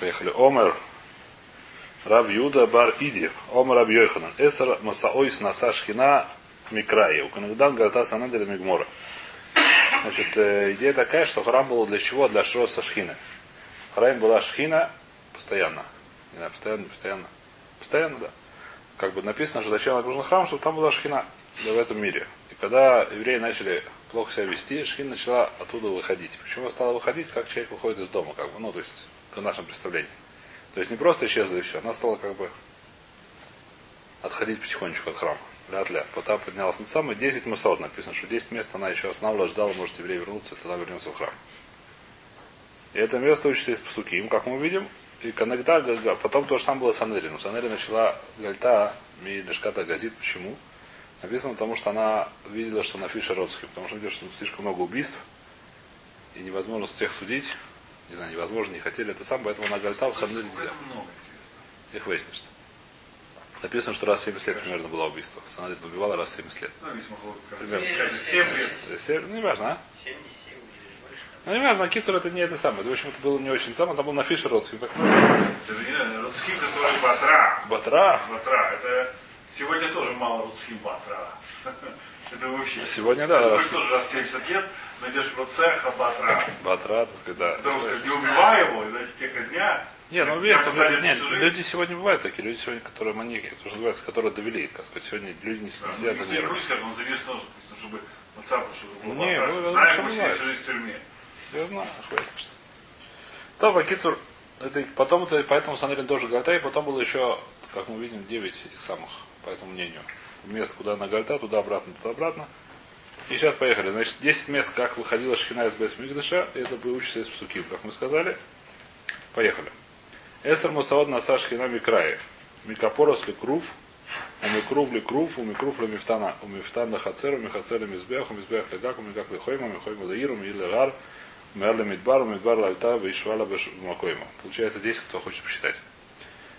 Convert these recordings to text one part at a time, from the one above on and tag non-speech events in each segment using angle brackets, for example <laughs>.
Поехали. Омер. Рав Юда бар Иди. Омер Рав Йоханан. Эсер Масаойс Наса Шхина Микраи. У Канагдан Галата Санаделя Мигмора. Значит, э, идея такая, что храм был для чего? Для Шроса Шхины. В храме была Шхина постоянно. Не знаю, постоянно, постоянно. Постоянно, да. Как бы написано, что зачем нужен храм, чтобы там была Шхина в этом мире. И когда евреи начали плохо себя вести, Шхин начала оттуда выходить. Почему стала выходить, как человек выходит из дома, как бы, ну, то есть, в нашем представлении. То есть не просто исчезла и все, она стала как бы отходить потихонечку от храма. Ля-ля. Потом поднялась на самое 10 масот. Написано, что 10 мест она еще останавливала, ждала, может еврей вернуться, тогда вернется в храм. И это место учится из Пасуким, как мы видим. И коннекта, потом то же самое было с Анери. Но с Анери начала Гальта, ми Лешката газит. Почему? Написано, потому что она видела, что на Фиша родственник, потому что видела, что слишком много убийств, и невозможно всех судить. Не знаю, невозможно, не хотели это сам, поэтому она Гальта в самом деле нельзя. Их выяснишь. Написано, что раз в 70 лет примерно было убийство. Санадель убивала раз в 70 лет. Примерно. 7 лет. 7, ну, не важно, а? Ну, не важно, Кицур это не это самое. В общем, это было не очень самое. Там был на Фише родственник. Так... Это Рудским, который Батра. Батра. Батра. Это сегодня тоже мало Рудским Батра. <laughs> Это вообще. Сегодня, да. Ты Раз... тоже раз в 70 лет найдешь процеха Батра. Батра, так сказать, да. Потому что не убивай его, иначе тебя казня. Не, ну вес, нет, люди сегодня бывают такие, люди сегодня, которые маньяки, это что называется, которые довели, как сказать, сегодня люди не Да, сидят за ну, нервы. он завис чтобы отца, чтобы был Не, лучше мы сидели бывает. жизнь в тюрьме. Я знаю, хватит, что. То, Акицур, это, потом это, поэтому Санрин тоже Гальта, и потом было еще, как мы видим, 9 этих самых, по этому мнению. Место, куда на Гальта, туда-обратно, туда-обратно. И сейчас поехали. Значит, 10 мест, как выходила Шхина из Бес Мигдаша, это будет учиться из Псуким, как мы сказали. Поехали. Эсер Мусаод Наса Шхина Микраи. Микапорос ли Крув, у Микрув ли Крув, у Микрув ли Мифтана, у Мифтана Хацер, у Михацер ли Мизбех, у Мизбех ли Гак, у Мигак ли Хойма, у Михойма Лаир, у Мир ли Гар, Мер ли Мидбар, у Мидбар Лальта, Вишвала Макойма. Получается 10, кто хочет посчитать.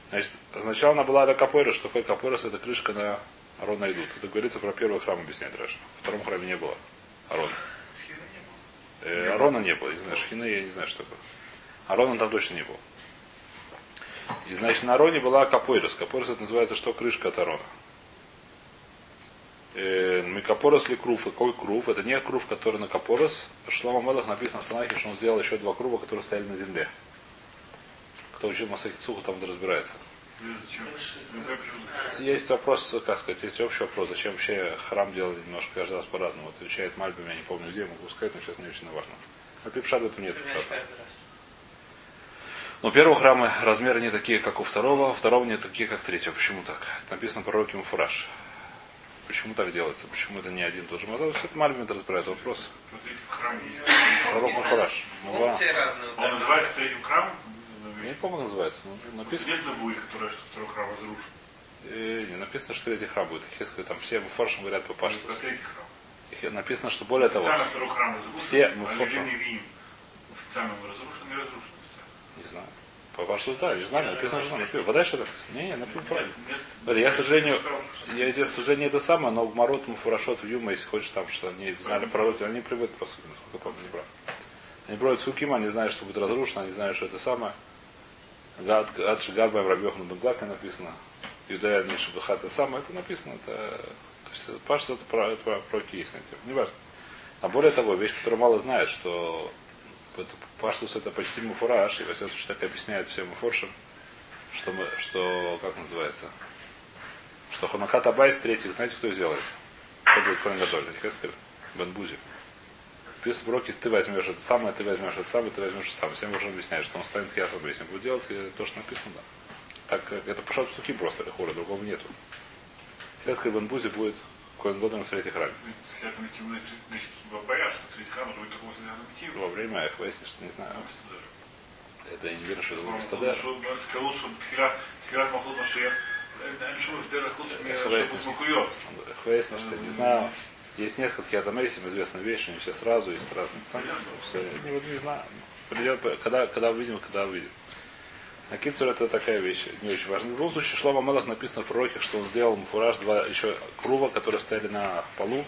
Значит, сначала она была для Капойра, что такое Капойрос, это крышка на Арона идут. Это говорится про первый храм, объясняет Раша. В втором храме не было Арона. Э, Арона не было, не знаю, Шхины я не знаю, что такое. Арона там точно не было. И значит, на Ароне была Капойрос. Капойрос это называется что? Крышка от Арона. Э, Микапорос ли крув? Какой крув? Это не крув, который на Капорос. Шлома Мелах написано в Танахе, что он сделал еще два крува, которые стояли на земле. Кто учил Масахицуху, там разбирается. Есть вопрос, как сказать, есть общий вопрос, зачем вообще храм делали немножко каждый раз по-разному. Отвечает Мальбим, я не помню где, могу сказать, но сейчас не очень важно. На Пипшат в этом нет Пипшата. Но первого храма размеры не такие, как у второго, у второго не такие, как у третьего. Почему так? Это написано пророки Муфураж. Почему так делается? Почему это не один и тот же мазал? Все это Мальбим это разбирает вопрос. Смотрите, в храме есть. Пророк Муфураж. Он называется третьим храмом. Не помню, как называется. но написано, Нет будет, которое, что второй храм разрушен. э, не, написано, что третий храм будет. Хескали, там все Муфаршем говорят по пашту. Написано, что более того, второй храм разрушен. Все а. Левин и Вим. Официально он разрушен и разрушен официально. Не знаю. По пашту, да, не знаю, написано, что написано. Вода что написано? Не, не, написано правильно. Смотри, Я, к сожалению, я, к сожалению, это самое, но Гмарот, Муфурашот, в Юма, если хочешь, там, что они знали пророки, они привыкли просто, насколько я помню, не прав. Они проводят Сукима, они знают, что будет разрушено, они знают, что это самое. Гад Шигарбаем Рабьехан Бензака написано. Юдая Нишабаха это самое, это написано, это, Паш, это про, это про, про есть на тему. Не важно. А более того, вещь, которую мало знают, что это, Паштус это почти муфураж, и во всяком случае так объясняет всем муфоршам, что, мы, что, как называется, что Ханакат Абайс третьих, знаете, кто сделает? Кто будет Коэн Гадоль? Хескель Бен Пишет уроки, ты возьмешь это самое, ты возьмешь это самое, ты возьмешь это самое. Всем уже объясняет, что он станет ясно, если будет делать, то, что написано, да. Так как это пошат суки просто, хора, другого нету. Сейчас Кальбанбузи будет Коэн Годом в третьем храме. Во время их выяснишь, что не знаю. Это я не верю, что это будет стадер. Хвейснер, что э, не знаю. Есть несколько ятамейсим, известные вещи, не все сразу, есть разные цены. Все, не, не знаю. Придет, когда, когда увидим, когда увидим. На Кицур это такая вещь, не очень важная. В любом случае, Шлома Мелах написано в пророке, что он сделал муфураж два еще крува, которые стояли на полу.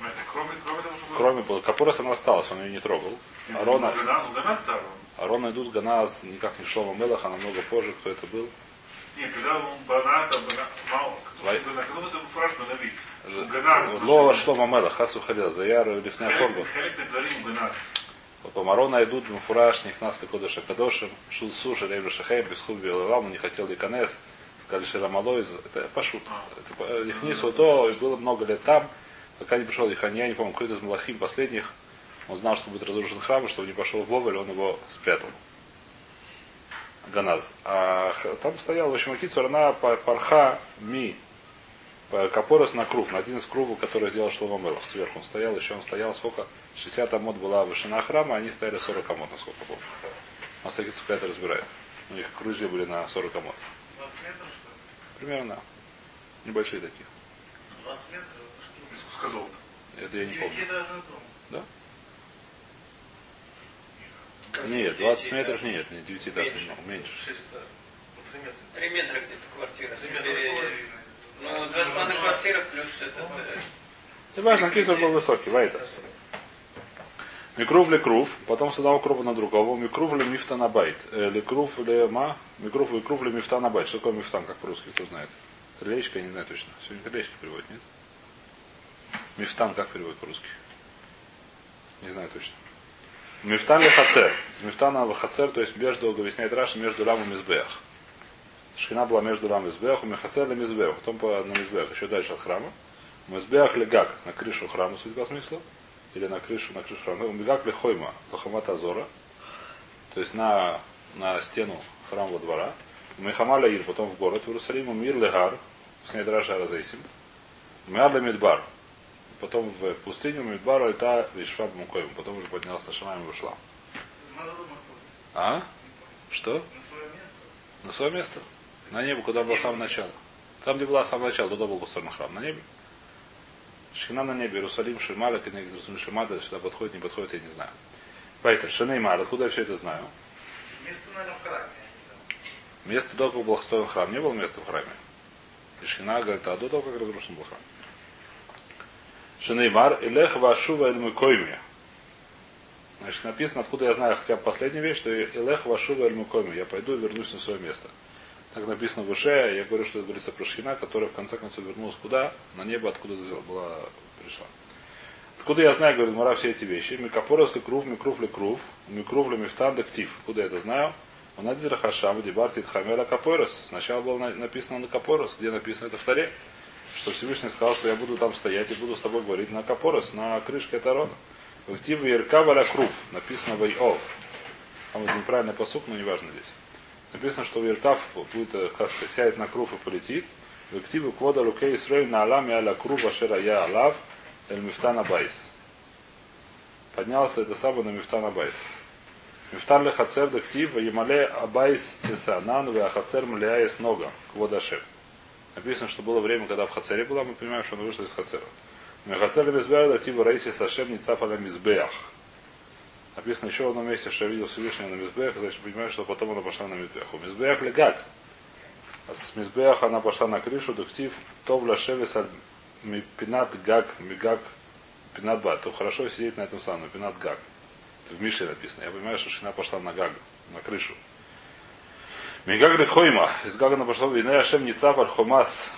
Это кроме, кроме того, что... Кроме было. Капурос она осталась, он ее не трогал. Арона, Гранат, гранат второй. Арон идут Ганаз никак не Шлома Мелах, а намного позже, кто это был. Нет, когда он баната, мало. Вай- Кто это фраж банави? Лова Шлома Мелах, Хасу Халил, Заяр, Лифна Корба. Хелек дворим банат. По Марона идут Мфураж, Нихнас Кодыша Кадошим, Шул Суши, Рейбля Шахем, Бесхуб Белаламу, не хотел Иканес, сказали Ширамалой, это пошут. Лихнису то, было много лет там, пока не пришел Ихань, я не помню, какой-то из Малахим последних, он знал, что будет разрушен храм, и чтобы не пошел в Бовель, он его спрятал. Ганаз. А там стоял, в общем, Акицур, она па- парха ми, капорос на крув, на один из крувов, который сделал Шлома. Сверху он стоял, еще он стоял, сколько? 60 амод была вышина храма, они стояли 40 амод, насколько помню. Масакицу это разбирает. У них кружья были на 40 амод. 20 метров, что ли? Примерно. Небольшие такие. 20 метров, это что? Сказал. Это я не помню. Да? Нет, 20 метров нет, не 9 этажный, много, меньше. Шесть, ну, три метра. Три метра где-то квартира. Ну, два с половиной квартира плюс э, Не важно, Китер был высокий, Вайта. Микрув ли крув, потом с одного крува на другого. Микрув ли мифта на байт. Э, Ли крув ли ма, микрув ли крув ли мифта на байт. Что такое мифтан, как по-русски, кто знает? Крылечко, я не знаю точно. Сегодня крылечко переводит, нет? Мифтан как переводит по-русски? Не знаю точно. Мифтан ли хацер. Из мифтана в хацер, то есть между, объясняет Раша, между лам и мизбех. Шхина была между лам и мизбех, у михацер ли мизбех. Потом по, на мизбех, еще дальше от храма. Мизбех ли гак, на крышу храма, судя по смыслу. Или на крышу, на крышу храма. Мигак ли хойма, лохамат азора. То есть на, на стену храмового двора. Мехамаля Ир, потом в город, в Иерусалим, Мир Легар, снять Раша Разейсим. Миадла Мидбар, потом в пустыню Мидбар Альта Вишфаб Мукоем, потом уже поднялся на Шамаем и вышла. А? Что? На свое место. На свое место? На небо, куда было с самого начала. Там, где была с самого начала, туда был построен храм. На небе. Шхина на небе, Иерусалим, Шималя, Иерусалим, Шималя, сюда подходит, не подходит, я не знаю. Вайтер, Шанеймар, откуда я все это знаю? Место, наверное, в храме. Место до того, как был построен храм, не было места в храме. И Шхина говорит, а до того, как разрушен был храм. Шанеймар, Илех Вашува Эль Мукойми. Значит, написано, откуда я знаю хотя бы последнюю вещь, что Илех Вашува Эль Мукойми. Я пойду и вернусь на свое место. Так написано в Ише, я говорю, что это говорится про Шхина, которая в конце концов вернулась куда? На небо, откуда была, пришла. Откуда я знаю, говорит Мара, все эти вещи? Микапорос ли крув, микрув ли крув, микрув ли мифтан дектив. Откуда я это знаю? У Надзира Хашам, Дебарти Хамера Капорос. Сначала было на- написано на Капорос, где написано это в Таре. Что Всевышний сказал, что я буду там стоять и буду с тобой говорить на Капорос, на крышке Тарона. В активе Ирка Валя Крув. Написано в Ов. Там это неправильный посук, но не важно здесь. Написано, что Иркав будет, э, сядет на крув и полетит. В активе Квода Луке Исраиль на Алам и Аля Крув Ашера Я Алав Эль Мифтана Байс. Поднялся это самое на Мифтана Байс. Мифтан ле хацер дактив, емале абайс исанан, ве ахацер млея из нога, кводашем. Написано, что было время, когда в Хацере была, мы понимаем, что он вышел из Хацера. Мехацер мизбеах дактив раиси сашем ницаф аля мизбеах. Написано еще в одном месте, что я видел Всевышнего на мизбеах, значит, понимаю, что потом она пошла на мизбеах. У мизбеах легак. А с мизбеах она пошла на крышу, дактив, тов лашевис аль пинат гаг, мигак, пинат бат. То хорошо сидеть на этом самом, пинат гаг. Это в Мише написано. Я понимаю, что Шина пошла на Гаг, на крышу. Мигаг Хойма. Из Гага она пошла в Инея Шем Ницав Хомас.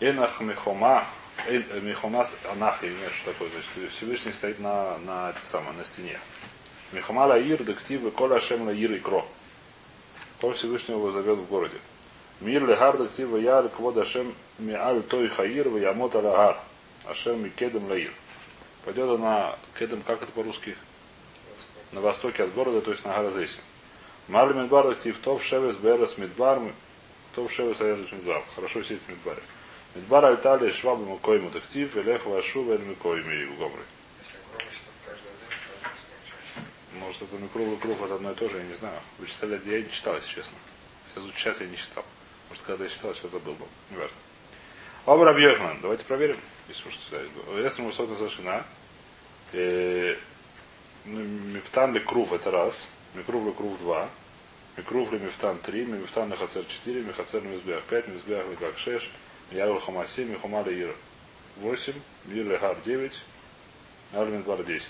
Энах Михома. Э, Михомас Анах, я не знаю, что такое. Значит, Всевышний стоит на, на, это самое, на стене. Михома Лаир, Дективы, Коля Шем Лаир и Кро. Кол Всевышнего его зовет в городе. Мир Легар, Дективы, Яр, Квод Ашем, Миаль Той Хаир, Ваямот Алагар. Ашем Микедем Лаир. Пойдет она к этому, как это по-русски? На востоке от города, то есть на Гаразесе. Марли Мидбар актив Тов Шевес Берес Мидбар Тов Шевес Аерес Мидбар. Хорошо сидеть в Мидбаре. Мидбар Альтали Швабы Мукойму Дактив Элех Вашу Вель Мукойми соответственно, Может это Микрув и Крув это одно и то же, я не знаю. Вы читали, я не читал, если честно. Сейчас, сейчас я не читал. Может, когда я читал, сейчас забыл бы. Неважно. Оба Рабьехман. Давайте проверим. Если уж. Если мы сотна совершена. Мифтан ли Крув это раз. Микрув ли Крув два. Микрув ли Мифтан три. Мифтан ли Хацер четыре. Михацер ли Мизбех пять. Мизбех ли Гак шесть. Ярул Хама семь. Михума ли Ир восемь. Мир ли Гар девять. Ар Мидбар десять.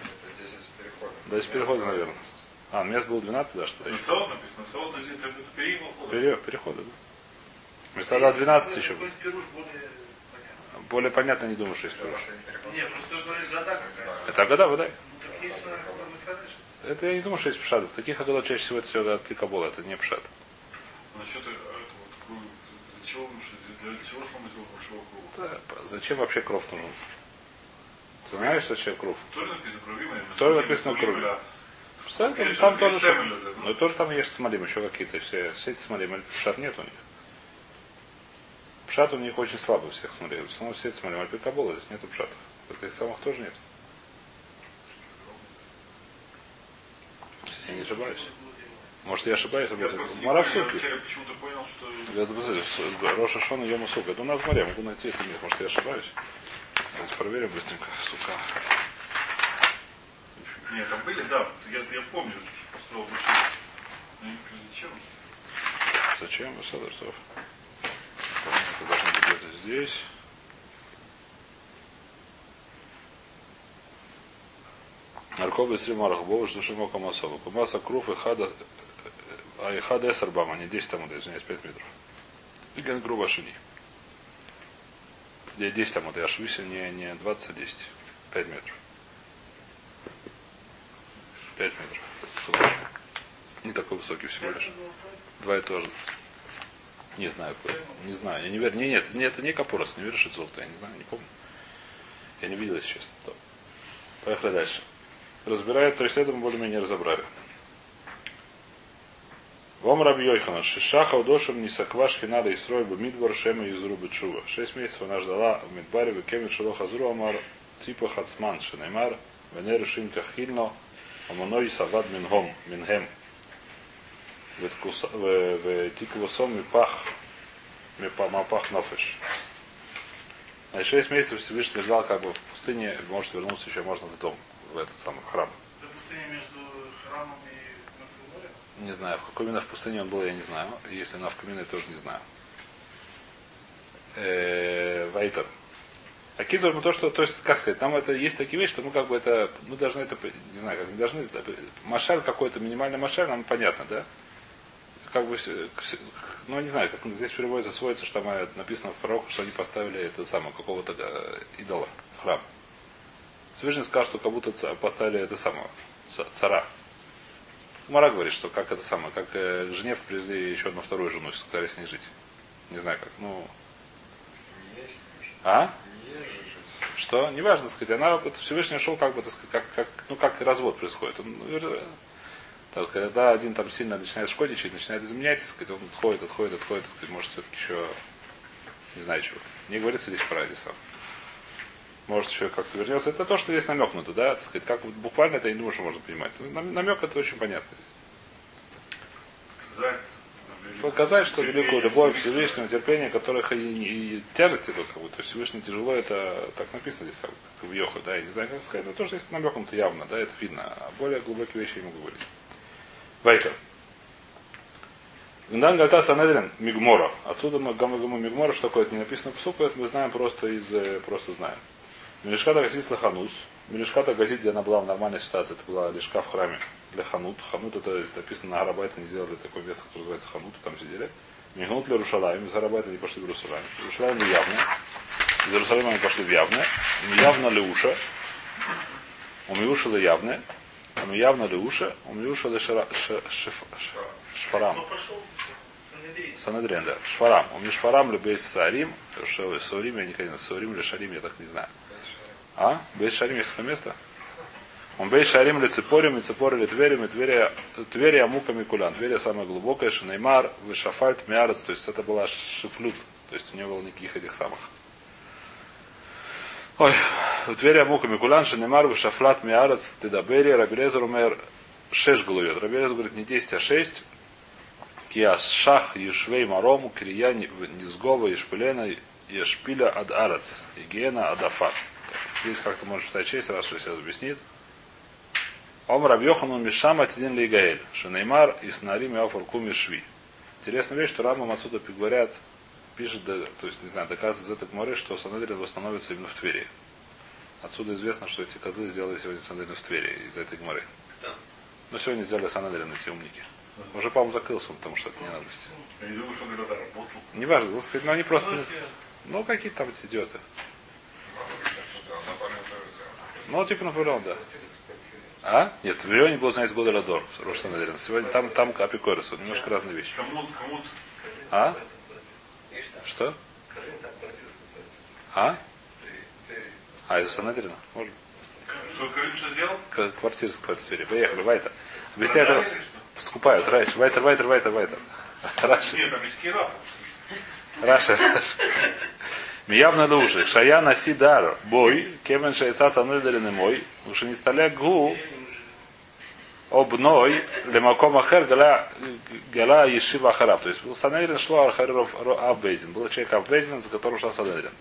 это 10 переходов. До из перехода, наверное. А, мест было 12, да, что-то еще. Насаот написано. Насаот это ухода. Пере- перехода, да. Места до 12 еще было. Более понятно. Не думаю, что есть пируш. что не переход. Не, просто года какая-то. Это года, вода. Ну. Это я не думаю, что есть пшат. В таких агадот чаще всего это все от Кабола, это не пшат. Насчет э, этого вот круга. Для чего для чего сломать большого круга? Да, Зачем вообще кров нужен? Ты знаешь, зачем кров? Тоже написано кровимое. Тоже написано. Представь, Конечно, там тоже, ну и тоже там есть смолим, еще какие-то все, все эти смолим, пшат нет у них. Пшат у них очень слабый всех смолим. В основном все эти смолим, а Кабола здесь нету пшатов. В этих самых тоже нет. Если я не ошибаюсь. Может, я ошибаюсь, об этом. просто не Мара в понял, супе. Я почему-то понял, что Это с- Роша Шона Йома Сука. Это у нас в море, могу найти это нет. Может, я ошибаюсь. Давайте проверим быстренько. Сука. Нет, там были, да, я, я помню, что помню, зачем. Зачем? Что? Это должно быть где-то здесь. Аркова из Римарах, Бова, что Шимо Камасова. Кумаса Круф и Хада, а и Хада Эсарбам, а не 10 там, извиняюсь, 5 метров. И Ген Груба Шини. Где 10 там, я ошибся, не, не 20, а 10. 5 метров. 5 метров. Не такой высокий всего лишь. Два и тоже. Не знаю. Не знаю. Я не верю. Не, нет, нет, это не Капурос, не что это золото. Я не знаю, не помню. Я не видел, если честно. Поехали дальше. Разбирает, то есть это мы более-менее разобрали. Вом Рабьойхана, Шишаха Удошем Нисакваш Хинада и Строй Бамидбар Шема Изру чува. Шесть месяцев она ждала в Мидбаре Бекемит Шалох Азру Амар Типа Хацман Шанаймар Венеры Шим Тахильно Аманой Савад Минхом Минхем. Тиквусом Мипах Мапах Нофеш. На шесть месяцев Всевышний ждал как бы в пустыне, может вернуться еще можно в дом, в этот самый храм. Это между храмом и не знаю, в какой именно в пустыне он был, я не знаю. Если на в камине, я тоже не знаю. Э, Вайтер. А Кизор, мы то, что, то есть, как сказать, там это есть такие вещи, что мы как бы это, мы должны это, не знаю, как не должны, машаль какой-то, минимальный машаль, нам понятно, да? Как бы, ну, не знаю, как здесь переводится, сводится, что там э, написано в пророку, что они поставили это самое, какого-то э, идола в храм. Всевышний сказал, что как будто поставили это самое, ца- цара. Мара говорит, что как это самое, как э, к жене привезли еще одну вторую жену, сказали с ней жить. Не знаю как. Ну, а? Что? Неважно, сказать, она вот Всевышний шел, как бы, так сказать, как, как, ну, как развод происходит. Он, вер- так, когда один там сильно начинает шкодничать, начинает изменять, так сказать, он отходит, отходит, отходит, так сказать, может, все-таки еще, не знаю чего. Не говорится здесь про Адиса. Может, еще как-то вернется. Это то, что здесь намекнуто, да, так сказать, как буквально это я не думаю, что можно понимать. Нам- Намек это очень понятно Показать, что великую любовь Всевышнего, терпение, которых и, и тяжести только как будто Всевышний тяжело, это так написано здесь, как, как в Йоху, да, я не знаю, как сказать, но тоже здесь намекнуто явно, да, это видно, а более глубокие вещи я могу говорить. Вайтер. Гндан Гальта Санедрин Мигмора. Отсюда мы Гамагаму Мигмора, что такое, это не написано в супу, это мы знаем просто из, э, просто знаем. Мелешката Газит Лаханус. Мелешката Газит, где она была в нормальной ситуации, это была лишка в храме для Ханут. Ханут это написано на Арабайте, они сделали такое место, которое называется Ханут, и там сидели. Мигнут для Рушалаем, из Арабайта они пошли в Иерусалим. Иерусалим в явно. Из Иерусалима они пошли в явное. Явно ли уша. У Миуша ли явное. У явно ли уша. У Миуша ли шфарам. Санедрин, да. Шфарам. У Мишфарам ли Бейс Сарим. Что Саурим, я никогда не знаю. Саурим или Шарим, я так не знаю. А? Бейс Шарим есть такое место? Он бейс шарим ли цепорим, и цепори ли тверим, и тверия, тверия муками кулян. Тверия самая глубокая, шинеймар, вышафальт, миарец, то есть это была шифлют, то есть не было никаких этих самых. Ой, тверия муками кулян, шинеймар, вышафлат, миарец, тедабери, рабелезер умер, шеш глует. Рабелезер говорит не 10, а 6. Киас шах, ешвей марому, кирия, низгова, ешпилена, ешпиля ад арец, игиена адафат. Здесь как-то читать 6 раз, что сейчас объяснит. Ом Рабьохану Мишама Тидин Лигаэль, Шанеймар и Снарим Яфар Куми Шви. Интересная вещь, что Рамам отсюда говорят, пишет, да, то есть, не знаю, доказывает из этой гморы, что Санедрин восстановится именно в Твери. Отсюда известно, что эти козлы сделали сегодня Санедрин в Твери из этой гморы. Но сегодня сделали Санадрин эти умники. Уже, по-моему, закрылся он, потому что это не надость. Я не думаю, что он когда-то работал. Неважно, ну, сказать, но они просто... Ну, какие-то там эти идиоты. Ну, типа Наполеон, да. А? Нет, в Вавилоне был, знаете, года Ладор, Рошанадерин. Сегодня там, там Апикорис, вот немножко разные вещи. А? Что? А? А, из Санадрина? Может. Что Карим что сделал? К- Квартира с двери. Поехали, Вайтер. Объясняет это. Что? Скупают. Райш. Вайтер, Вайтер, Вайтер, Вайтер. Раши. Нет, там есть Кира. Раши. Миявна лужи. Шая наси дар. Бой. Кемен шайса санедрин мой. Уж не сталя гу. Обной. Лемаком ахер гала ешива ахараб. То есть был Санедрин шло ахаров Авбейзин. Был человек Авбейзин, за которым шел Санедрин.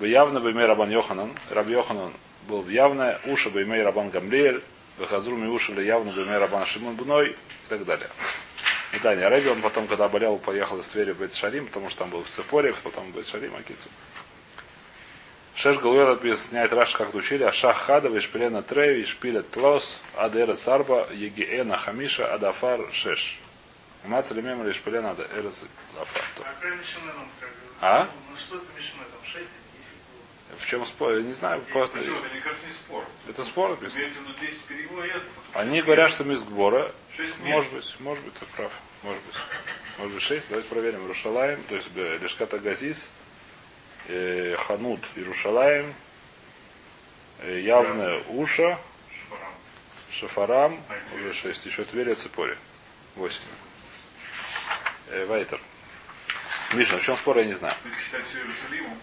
Явно бы имей Рабан Йоханан. Раб Йоханан был в явное. Уша бы имей Рабан Гамлиэль. Выхазру ми уши ли явно бы имей Рабан Шимон Бной. И так далее. И да, не Рэби, он потом, когда болел, поехал из Твери в Бет Шарим, потому что там был в Цепоре, потом в Бет Шарим, Акицу. Шеш Галуэр объясняет Раш, как учили, Ашах Хадов, Ишпилена Трею, Ишпилет Тлос, Адера Царба, Егиэна Хамиша, Адафар Шеш. Мацали мемори Ишпилена Адера Адафар. А? Ну что это Мишна? Там 6 или 10 было? В чем спор? Я не знаю, просто... Почему? Это, мне кажется, не спор. Это спор написано. Имеется в виду 10 переводов. потому что Они говорят, что Мизгбора, Шесть может быть, может быть, ты прав. Может быть. Может быть, шесть. Давайте проверим. Рушалаем, то есть Лешката Газис, э, Ханут Иерушалаем, э, явное Уша. Шафарам, уже шесть. Еще Тверь, Цепоре. Восемь. Э, Вайтер. Миша, в чем спор, я не знаю.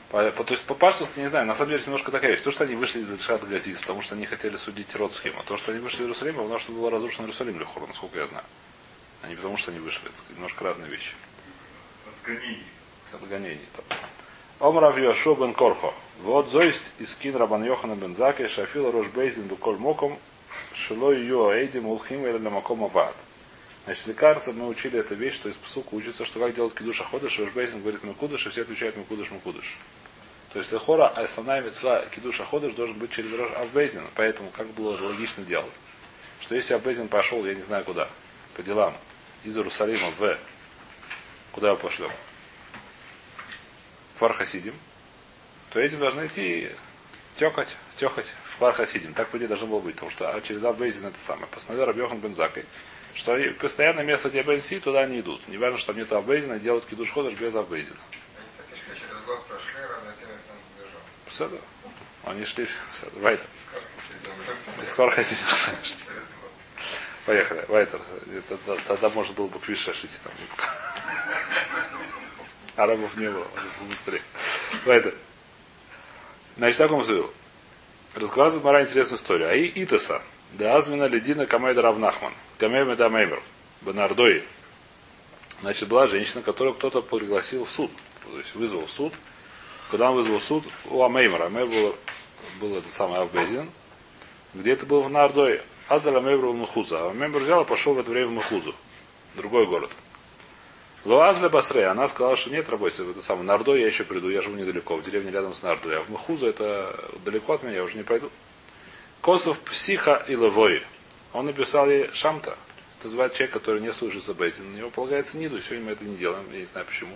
По, по- то есть по паштости не знаю, на самом деле немножко такая вещь. То, что они вышли из Решат Газис, потому что они хотели судить род схема. То, что они вышли из Иерусалима, потому что был разрушен Иерусалим Лехор, насколько я знаю. А не потому, что они вышли. Это немножко разные вещи. От гонений. Это гонение. Омрав Йошуа бен Корхо. Вот зоист искин Рабан Йохана бен Заки, Шафила Рош Бейзин Буколь Моком, Шило Йо Эйдим Улхим или Маком Авад. Значит, лекарство мы учили эту вещь, что из псука учится, что как делать кидуш аходыш, Рош Бейзин говорит Макудыш, и все отвечают Макудыш Макудыш. То есть лехора основная мецва кидуш аходыш должен быть через Рош Авбейзин. Поэтому как было логично делать? Что если Авбейзин пошел, я не знаю куда, по делам, из Иерусалима в куда его пошлем? в Фархасидим, то этим должны идти текать, текать в Фархасидим. Так, по идее, должно было быть. Потому что а через Аббейзин это самое. Постановил Рабьехан Бензакой, что постоянно место, где Бенси, туда не идут. Не важно, что там нет Аббейзина, делают кидуш ходыш без задержал. Все Они шли, Вайтер. Скоро год. Поехали, Вайтер. Тогда, можно было бы квиш шашить там. Арабов не было, быстрее. Вайтер. Значит, так он. Рассказывает Мара интересную историю. Аи Итаса. Да Азмина Ледина Камайда Равнахман. Камейма да Меймер. Бенардой. Значит, была женщина, которую кто-то пригласил в суд. То есть вызвал в суд. Когда он вызвал в суд, у Амеймера. Амеймер был, был это самый Авбезин. Где это был в Нардой? Азаль Амеймер в Махуза. А Амеймер взял и пошел в это время в Махузу. Другой город. Луазля Басре, она сказала, что нет, работайте, это самое, Нардой я еще приду, я живу недалеко, в деревне рядом с Нардой, а в Махуза это далеко от меня, я уже не пойду. Косов Психа и Левой. Он написал ей Шамта. Это называет человек, который не служится Бейзин. На него полагается Ниду, сегодня мы это не делаем, я не знаю почему.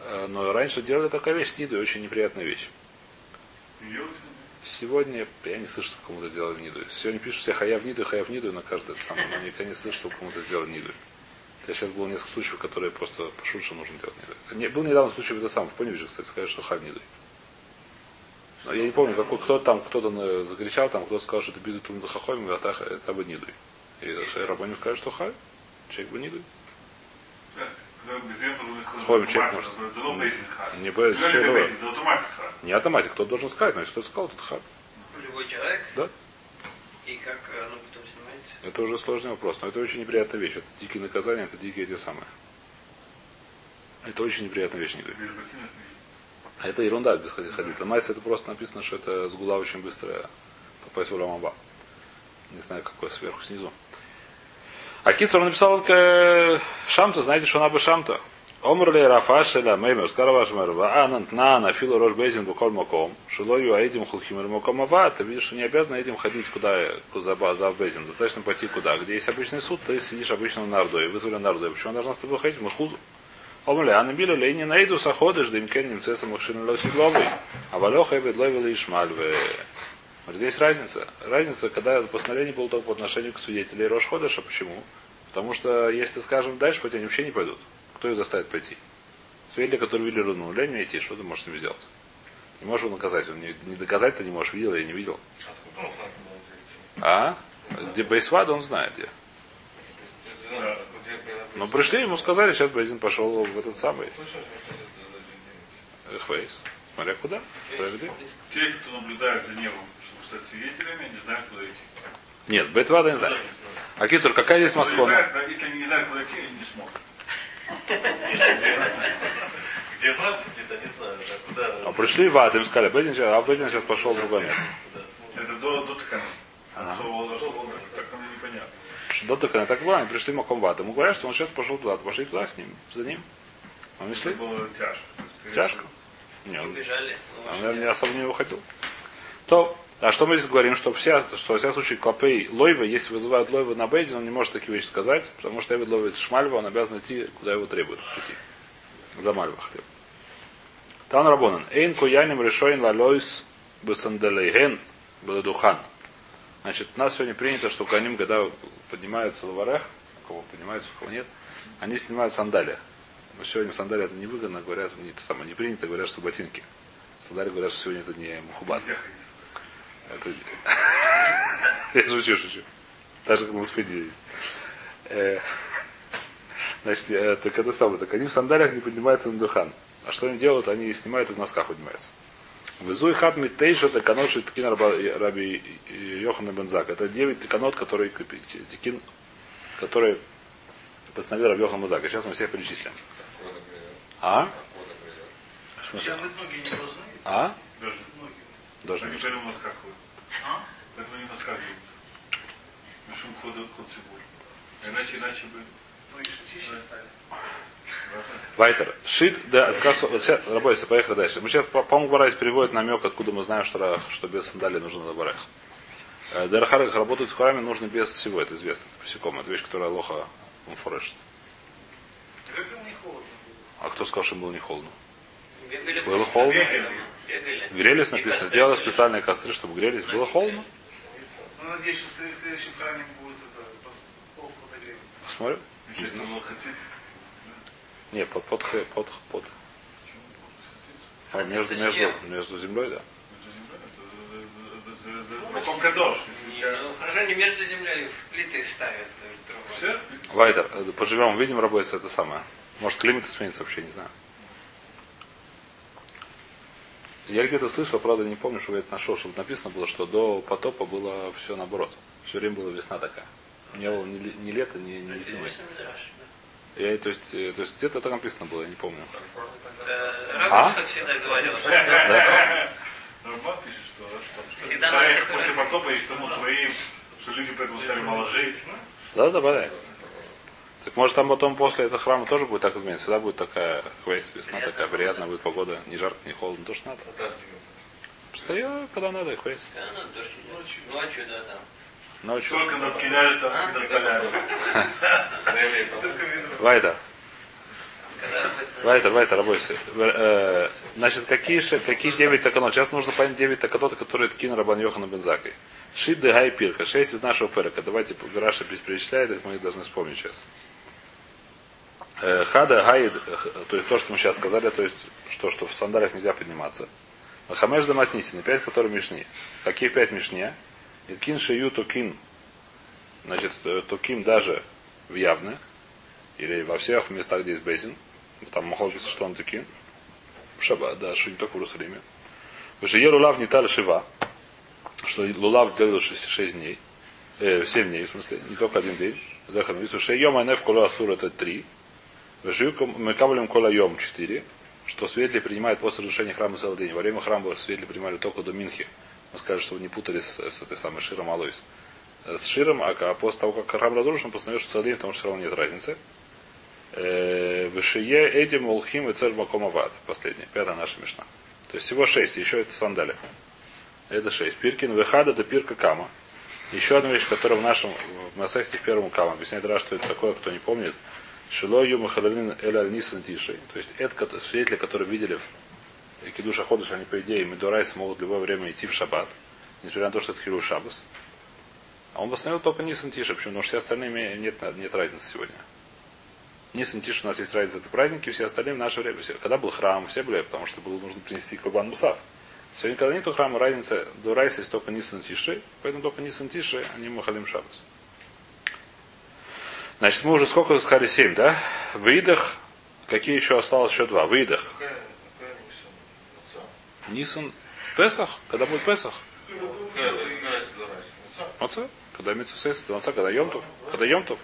Э, Но раньше делали такая вещь Ниду, очень неприятная вещь. Сегодня я не слышу, что кому-то сделали Ниду. Сегодня пишут все Хаяв Ниду, Хаяв Ниду на каждое самое, но никогда не слышу, что кому-то сделали Ниду. Я сейчас было несколько случаев, которые просто пошут, что нужно делать Ниду. Не, был недавно случай, это сам, в Поневиже, кстати, сказали, что Хав Ниду. Но я не помню, какой, кто там, кто-то э, закричал, там, кто сказал, что это бизнес Талмуда Хахоми, а так это бы Нидуй. И Рабоним скажет, что Хай, человек бы Нидуй. Хойм человек может. Не будет, Человек. Не автоматик, кто должен сказать, но если кто-то сказал, то Хай. Любой человек. Да. И как э, оно потом снимается? Это уже сложный вопрос, но это очень неприятная вещь. Это дикие наказания, это дикие эти самые. Это очень неприятная вещь, Нидуй. А Это ерунда без ходить. Ломается это просто написано, что это сгула очень быстро попасть в Уламаба. Не знаю, какой сверху, снизу. А он написал э, Шамта, знаете, что она бы Шамта? Омрли Рафашеля Меймер, Скаравашмер, Ваанант на на филу Рош Бейзин Буколь Маком, Шилою Аидим Хулхимер Маком Ава, ты видишь, что не обязан этим ходить куда, куда за Бейзин. Достаточно пойти куда. Где есть обычный суд, ты сидишь обычно на Ардое, вызвали на Ардое. Почему он должна с тобой ходить? Мы Омрли, а набили ли не найду саходыш, да им кенним цесом махшин лосидловый. А валеха и ведловил ишмальве. Вот здесь разница. Разница, когда постановление было только по отношению к свидетелей Рошходыша. Почему? Потому что если, скажем, дальше пойти, они вообще не пойдут. Кто их заставит пойти? Свидетели, которые видели руну, дай мне идти, что ты можешь с ним сделать? Не можешь его наказать. Он не, не доказать ты не можешь, видел я не видел. А? Где Бейсвада, он знает где. Ну, пришли, ему сказали, сейчас Бейзин пошел в этот самый Хвейс. Смотря куда. Смотря где. Те, кто наблюдает за небом, чтобы стать свидетелями, не знают, куда идти. Нет, Бейсвада не знает. А Китур, какая здесь Москва? Да, Если они не знают, куда идти, они не смогут. Где брать сидит, я не знаю, да, куда. А пришли в ад, им сказали, а Бейзин сейчас пошел в другое место. Это до, до Такана. Ага. До только так было, они пришли Маком в ад. Ему говорят, что он сейчас пошел туда. Пошли туда с ним, за ним. Он не шли? Было тяжко. Тяжко? Не, он, Убежали. ну, он, наверное, не особо не выходил. То, а что мы здесь говорим, что вся, что во всяком случае клопей лойвы, если вызывают лойвы на бейзин, он не может такие вещи сказать, потому что Эвид ловит шмальва, он обязан идти, куда его требуют прийти. За мальва хотел. Тан Рабонан. Эйн куяним решоин лалойс бесанделейген духан. Значит, у нас сегодня принято, что каним, когда поднимаются в варах, у кого поднимаются, у кого нет, они снимают сандали. Но сегодня сандали это невыгодно, говорят, не, это самое, не принято, говорят, что ботинки. Сандали говорят, что сегодня это не мухубат. Это... <laughs> Я шучу, шучу. Даже как на Господе есть. Э, Значит, э, так это самое. Так они в сандалиях не поднимаются на духан. А что они делают? Они снимают и в носках поднимаются. Везуй хат митейша таканот шиткин раба- раби Йохана Бензак. Это 9 таканот, которые тикин, которые постановил Раби Йохан Бензак. Сейчас мы всех перечислим. А? В смысле? Должны. А? Должны ходят. А? Иначе, иначе бы... Вайтер. Шит, да, работайте, поехали дальше. Мы сейчас, по- по-моему, Барайс переводит намек, откуда мы знаем, что, что без сандалий нужно на Барайх. Дарахарах работают в храме нужно без всего, это известно, это посеком, это вещь, которая лоха было? А кто сказал, что им было не холодно? Бегали Было холодно? Бегали. Грелись, написано, сделали специальные костры, чтобы грелись. Было холодно? Ну, надеюсь, что в след- в следующем храме будет это пол. Посмотрим. Естественно, было хотеть. Не, под, под, х- под, под. А, Хотите между, между, между землей, да. Маком кадош. Ну, хорошо, не между землей, в плиты ставят. э, другое. Все? Вайтер, э, поживем, увидим, работается это самое. Может, климат изменится вообще, не знаю. Я где-то слышал, правда, не помню, что я это нашел, чтобы написано было, что до потопа было все наоборот. Все время была весна такая. Не было ни, ле- ни лета, ни, ни зимы. Известный Мидраш, да. Я, то есть, э, то есть где-то это написано было, я не помню. Э, А? Как всегда говорил, что Рамбан пишет, что, да, Всегда после потопа есть тому творим, что люди поэтому стали мало жить. Да, да, да. Так может там потом после этого храма тоже будет так измениться. Всегда будет такая хвейс, весна такая приятная будет погода, не жарко, не холодно, то, что надо. Стою, когда надо, хвейс. Да, ну, дождь идет. Ночью, да, там. Ночью. Только над Киняли там, над <laughs> Толяли. Вайда. Вайтер, Вайтер, работайте. Э, Значит, какие, ше- какие 9 таканот? Сейчас нужно понять 9 таканот, которые ткин Рабан Йохана Бензакой. Шит де Гай Пирка. 6 из нашего перека. Давайте Раша перечисляет, их мы их должны вспомнить сейчас. Э, Хада Гайд, э, то есть то, что мы сейчас сказали, то есть что, что в сандалях нельзя подниматься. Хамеш да Матнисина, 5, которые мишни. Какие 5 мишне? Иткин Шию Токин. Значит, э, Токим даже в явны. Или во всех местах, где есть бейзин. Там быть, что он таки. В да, что не только в Иерусалиме. Выше лулав не тали шива. Что лулав делал 6, дней. Э, 7 дней, в смысле, не только один день. Захар Митсу. Шейом айнеф кола асур это 3. Мы кавлем кола йом 4. Что свидетели принимают после разрушения храма целый день. Во время храма свидетели принимали только до Минхи. Мы скажем, чтобы не путались с, с этой самой Широм Алойс. С Широм, а, после того, как храм разрушен, постановил, что день, потому что все равно нет разницы. Э, Вышие Эдим Улхим и Царь Макомават. Последняя, пятая наша мешна. То есть всего шесть, еще это сандали. Это шесть. Пиркин Вехада до Пирка Кама. Еще одна вещь, которая в нашем в Масехте в первом Кама объясняет раз, что это такое, кто не помнит. Шило Юма Халалин Эль Нисан Тиши. То есть это свидетели, которые видели в Кидуша Ходыш, они по идее Медорайс могут в любое время идти в Шаббат, несмотря на то, что это Хилу Шаббас. А он восстановил только Нисан Тиша, почему? Потому что все остальные нет, нет разницы сегодня. Нисан Тиша у нас есть разница, это праздники, все остальные в наше время. все- Когда был храм, все были, потому что было нужно принести Курбан Мусав. Сегодня, когда нету храма, разница до Райса есть только Нисан Тиши, поэтому только Нисан Тиши, они Махалим Шаббас. Значит, мы уже сколько сказали? Семь, да? В Идах, какие еще осталось? Еще два. В Идах. Какая, какая Нисан? Отца? Нисан Песах, когда будет Песах? До? Отца? Когда Митсусес, это отца, когда Йомтов? Когда Йомтов?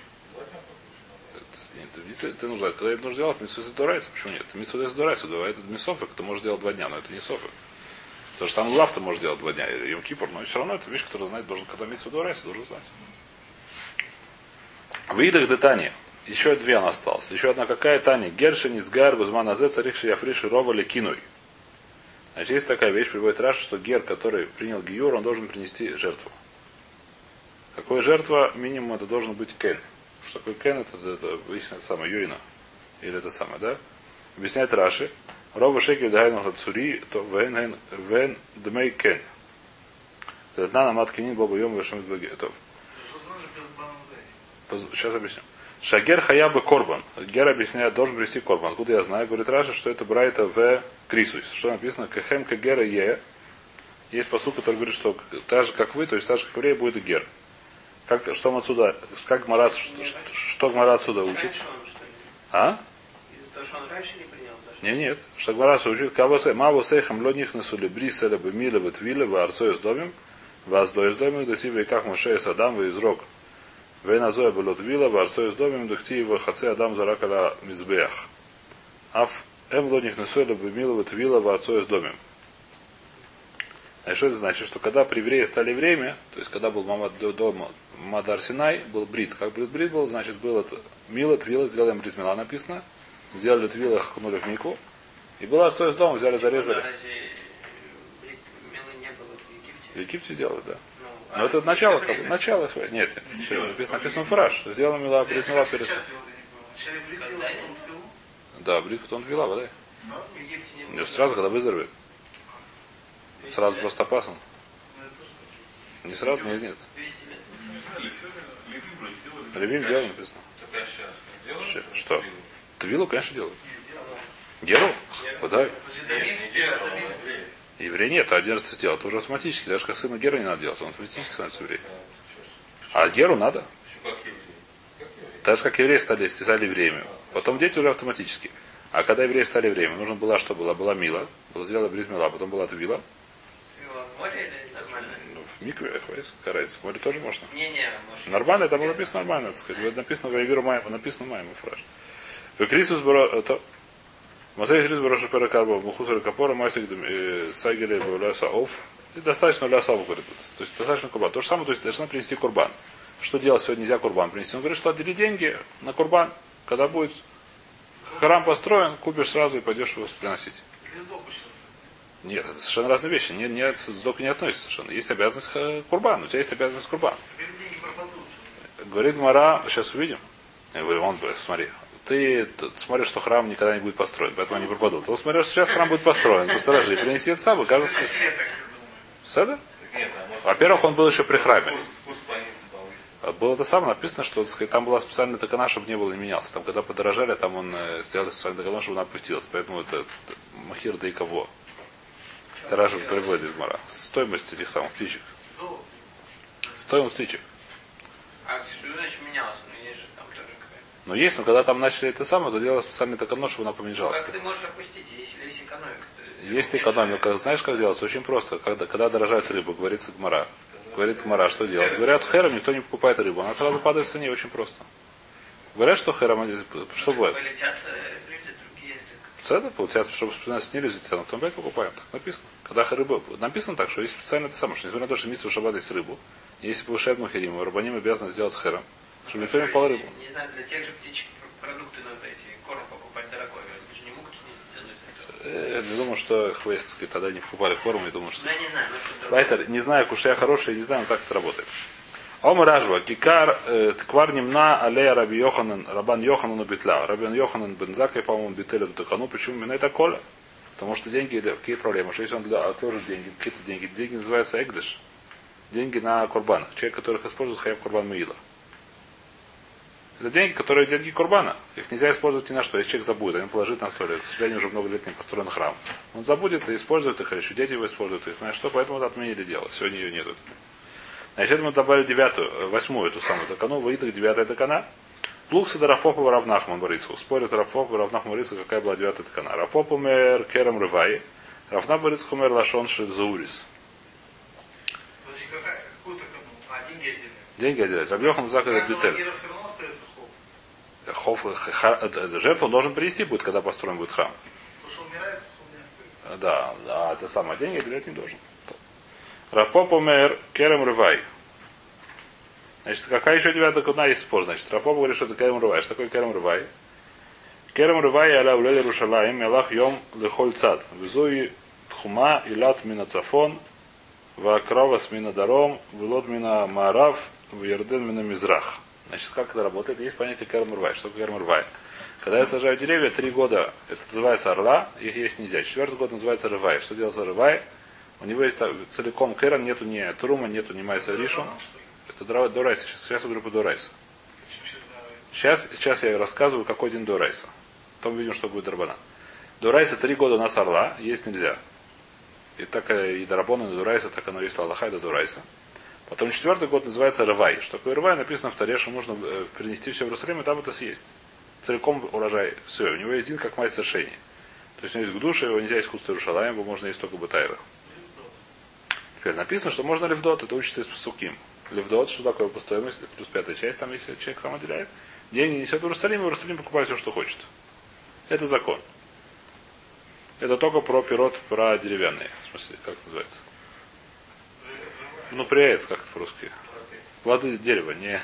Ты нужно, когда это нужно делать, Митсусес Дурайса, почему нет? Митсусес Дурайса, да, это Мисофик, ты можешь делать два дня, но это не Софик. Потому что там Лав ты можешь делать два дня, Йом Кипр, но все равно это вещь, которую знать должен, когда Митсу Дурайса, должен знать. В Идах де Тани. Еще две она осталась. Еще одна какая Таня? Гершин из Гар, Гузман Азе, Царихши Яфриши Ровали Кинуй. Значит, есть такая вещь, приводит Раша, что Гер, который принял Гиюр, он должен принести жертву. Какая жертва? Минимум это должен быть Кен. Что такое Кен? Это, это, это это самое, Юрина. Или это самое, да? Объясняет Раши. Рова шекель дайну цури, то вен вен дмей кен. Одна намат кинин богу йом Это без банан Сейчас объясню. Шагер хаябы корбан. Гер объясняет, должен привести корбан. Откуда я знаю? Говорит Раша, что это брайта в крисус. Что написано? Кахем кагера е. Есть посыл, который говорит, что так же, как вы, то есть так же, как еврей, будет и гер. Как, что мы отсюда, как Марат, что, что, Гмара отсюда учит? А? Не нет. Что Гмара учит, кавасе, маву сейхам лодних насули бриселя бы миле в твиле в арцо из домим, вас до из домим, да тебе как Моше из Адам вы из рог. Вейназоя было твила, в арцо из домим, в хаце Адам заракала мизбеях. Аф эм бы миле в твила в арцо из домим. А что это значит? Что когда при евреи стали время, то есть когда был Мамад до, до Мадар Синай, был брит. Как брит брит был, значит, было это мило, твила, сделали брит мила написано. Сделали твила, хакнули в мику. И была что из дома, взяли, зарезали. Было в Египте? Сделали, да. Ну, Но а это начало, как бы, начало. Нет, нет, все, написано, написано фраж. Сделала мила, брит мила перед. Да, брит потом твила, да. В Египте не Не было. сразу, когда выздоровеет. Сразу просто опасно. Ну. Не сразу, нет, нет. 200 лет. Левин вроде делали. Левим делал написано. Ш- что? Твилу, конечно, делают. Делал. Геру? Куда? Еврей нет, а один раз это сделал. Это уже автоматически. Даже как сыну Гера не надо делать. Он автоматически становится евреем. А Геру надо. Так же, как евреи стали, стали евреями. Потом дети уже автоматически. А когда евреи стали евреями, нужно было что было? Была мила. Была сделана брит мила, потом была твила. В? Ну, в микве, карается. В море тоже можно. Не-не, может. Нормально, это было написано нормально, так сказать. Написано в Вайвиру Майма, написано Майма фраж. Крисус. Это... Масей Крис Броша Перекарбо, Мухусар Капора, Масик Сагеле Ляса Оф. И достаточно Ляса Оф, говорит. То есть достаточно курбан. То же самое, то есть должна принести курбан. Что делать сегодня нельзя курбан принести? Он говорит, что отдели деньги на курбан. Когда будет храм построен, купишь сразу и пойдешь его приносить. Нет, это совершенно разные вещи. Не, не, сдока не относится совершенно. Есть обязанность э, курбан. У тебя есть обязанность курбан. Говорит Мара, сейчас увидим. Я говорю, он, смотри, ты смотришь, что храм никогда не будет построен, поэтому они пропадут. Ты смотришь, что сейчас храм будет построен, посторожи, принеси это себе думаю. Седа? Во-первых, он был еще при храме. А Было то самое написано, что так сказать, там была специальная такана, чтобы не было не менялся. Там, когда подорожали, там он э, сделал специальную такану, чтобы она опустилась. Поэтому это, это махир да и кого. Это Раша переводит из Мара. Стоимость этих самых птичек. Стоимость птичек. А что значит менялось? Ну есть же там тоже. Но есть, но когда там начали это самое, то делалось специальный такано, чтобы она поменялась. Как ты можешь опустить, если есть экономика? то- Есть экономика. Знаешь, как делается? Очень просто. Когда, когда дорожает рыба, говорится гмара. Говорит гмара, что делать? Говорят, хером никто не покупает рыбу. Она сразу падает в цене очень просто. Говорят, что хером, что? Полетят э, так Цены, получается, чтобы специально снизили цену, потом опять покупаем. Так написано. Когда рыба, написано так, что есть специально это самое, что несмотря на то, что митсу шаббат есть рыбу, если повышает мухерим, рабаним обязаны сделать хером, Не пал рыбу. Не знаю, для тех же птичек продукты надо эти, корм покупать дорогой. Они же не могут не. Э, Я думаю, что хвестовские тогда не покупали корм, я думаю, что... Я не знаю. Лайтер, не знаю, кушая хороший, не знаю, но так это работает. Ом Ражба, Кикар, э, Тквар Немна, Алея Раби Йоханан, Рабан Йоханан Битла. Рабан Йоханан Бензака, по-моему, Бителя Дутакану. Почему именно это Коля? Потому что деньги, какие проблемы? Что если он для, отложит деньги, какие-то деньги, деньги называются Эгдыш. Деньги на курбанах. Человек, которых использует хаяв курбан Муила. Это деньги, которые деньги курбана. Их нельзя использовать ни на что. Если человек забудет, он положит на столик. К сожалению, уже много лет не построен храм. Он забудет и использует их, или еще дети его используют, и знаешь что, поэтому это отменили дело. Сегодня ее нету. Значит, мы добавили девятую, э, восьмую эту самую такану, выйдет девятая такана. Плухса до Рафопова Равнахман Борису. Спорят Рафопова Равнахман Борису, какая была девятая такана. Рафоп умер Керам Рывай. Равна Борису умер Лашон Шизаурис. А деньги отдельные. Деньги отделять. Рабьехан Зак это Каждого Хоф, э, э, жертву он должен принести будет, когда построен будет храм. Да, да, это самое. Деньги отделять не должен. Рапоп умер Керем Рывай. Значит, какая еще девятая куна есть спор? Значит, Рапоп говорит, что это Керем Рывай. Что такое Керем Рывай? Керем Рывай аля улед Иерушалаим, Мелах Йом Лехоль Цад. Везуи Тхума, Илат Мина Цафон, Вакравас Мина Даром, Вилот Мина Маарав, Вьерден Мина Мизрах. Значит, как это работает? Есть понятие Керем Рывай. Что такое Керем Рывай? Когда я сажаю деревья, три года, это называется орла, их есть нельзя. Четвертый год называется рывай. Что делается рывай? У него есть целиком керен, нету ни трума, нету ни майса ришу. Это дорайса. Сейчас, сейчас я говорю по дорайса. Сейчас, сейчас я рассказываю, какой день дорайса. Потом видим, что будет дробана. Дорайса три года у нас орла, есть нельзя. И так э, и дарабона, и дурайса, так оно есть Аллаха, и дурайса. Потом четвертый год называется рывай. Что такое рывай? Написано в Таре, что нужно э, принести все в Иерусалим, и там это съесть. Целиком урожай. Все. У него есть день как мать совершения. То есть у него есть гдуша, его нельзя искусство Иерушалаем, его можно есть только бутайра. Теперь написано, что можно левдот, это учится из суким. Левдот, что такое по стоимости, плюс пятая часть, там если человек сам отделяет. Деньги несет в Иерусалим, и Иерусалим покупает все, что хочет. Это закон. Это только про пирот, про деревянные. В смысле, как это называется? Ну, приец, как это по-русски. Плоды дерева, не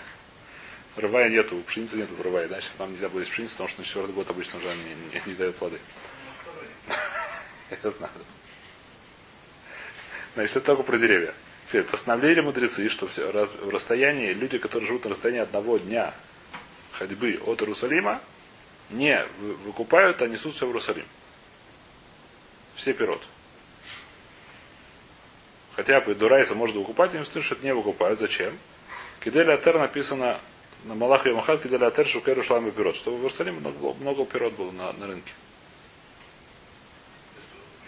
рывая нету, пшеницы нету в рывае. Значит, нам нельзя было есть пшеницу, потому что на четвертый год обычно уже не, не, не дает плоды. Я знаю. Значит, это только про деревья. Теперь, постановление мудрецы, что все, раз, в расстоянии, люди, которые живут на расстоянии одного дня ходьбы от Иерусалима, не вы- выкупают, а несут все в Иерусалим. Все пирот. Хотя бы Дурайса может выкупать, им слышат, что это не выкупают. Зачем? Кидель Атер написано на Малах Йомахат, Кидель Атер Шукеру Шлам пирот. Чтобы в Иерусалиме много, много пирот было на, на рынке.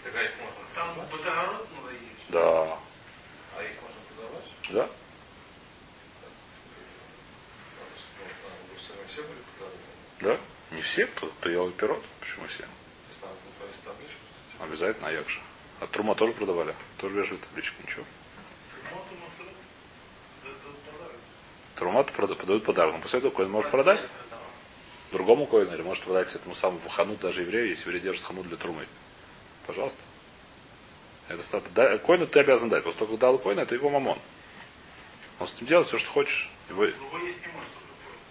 Можно. Там есть. Да. А их можно продавать? Да? В Иерусалиме все были продаваны? Да? Не все, кто, кто ел пирот. Почему все? То есть там повесить табличку, что Обязательно, а як же. А трума тоже продавали. Тоже вешают табличку, ничего. Прода- подают подарок. Но после этого коин может продать другому коину, или может продать этому самому ханут даже еврею, если еврей держит ханут для трумы. Пожалуйста. Это ста- да, коину ты обязан дать. После того, как дал коина, это его мамон. Он с этим делает все, что хочешь. Не может.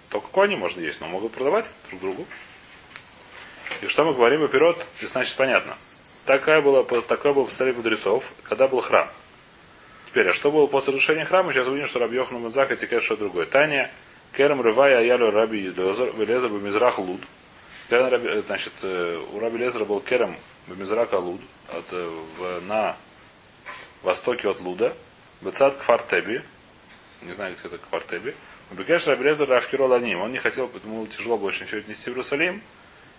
только кони можно есть, но могут продавать друг другу. И что мы говорим пирот, и значит понятно. Такая была, такое было представление мудрецов, когда был храм. Теперь, а что было после разрушения храма? Сейчас увидим, что Раби Йохана Мудзака текает что другое. Таня, Керем Рывая Аялю Раби Едозер, Велезер Бамизрах Луд. Э, Значит, э, у Раби Лезера был Керем Бамизрака Луд от, э, в- на востоке от Луда. Бецат Кфартеби. Не знаю, где это Кфартеби. Бекеш Раби Лезер Рафкиро Ланим. Он не хотел, было тяжело больше ничего нести в Иерусалим.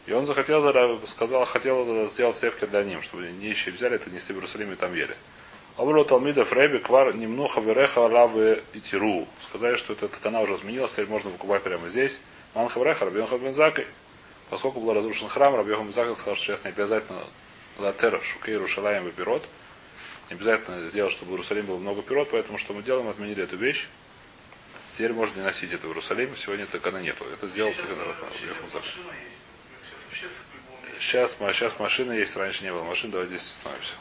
И он захотел, сказал, хотел сделать севки для ним, чтобы нищие взяли это нести в Иерусалим и там ели. Обру Талмидов Рэби Квар Немнуха Вереха Равы и Тиру. Сказали, что этот канал уже изменился, теперь можно покупать прямо здесь. Манха Вереха Рабьеха Бензакой. Поскольку был разрушен храм, Рабьеха Бензакой сказал, что сейчас не обязательно Латер Шукейру Шалаем и Пирот. Не обязательно сделать, чтобы в Иерусалиме было много пирот, поэтому что мы делаем, отменили эту вещь. Теперь можно не носить это в Иерусалим, сегодня такого нету. Это сделал только э, Рабьеха сейчас Бензакой. машина есть. Сейчас вообще с любого места. Сейчас, сейчас машина есть, раньше не было машин, давай здесь остановимся.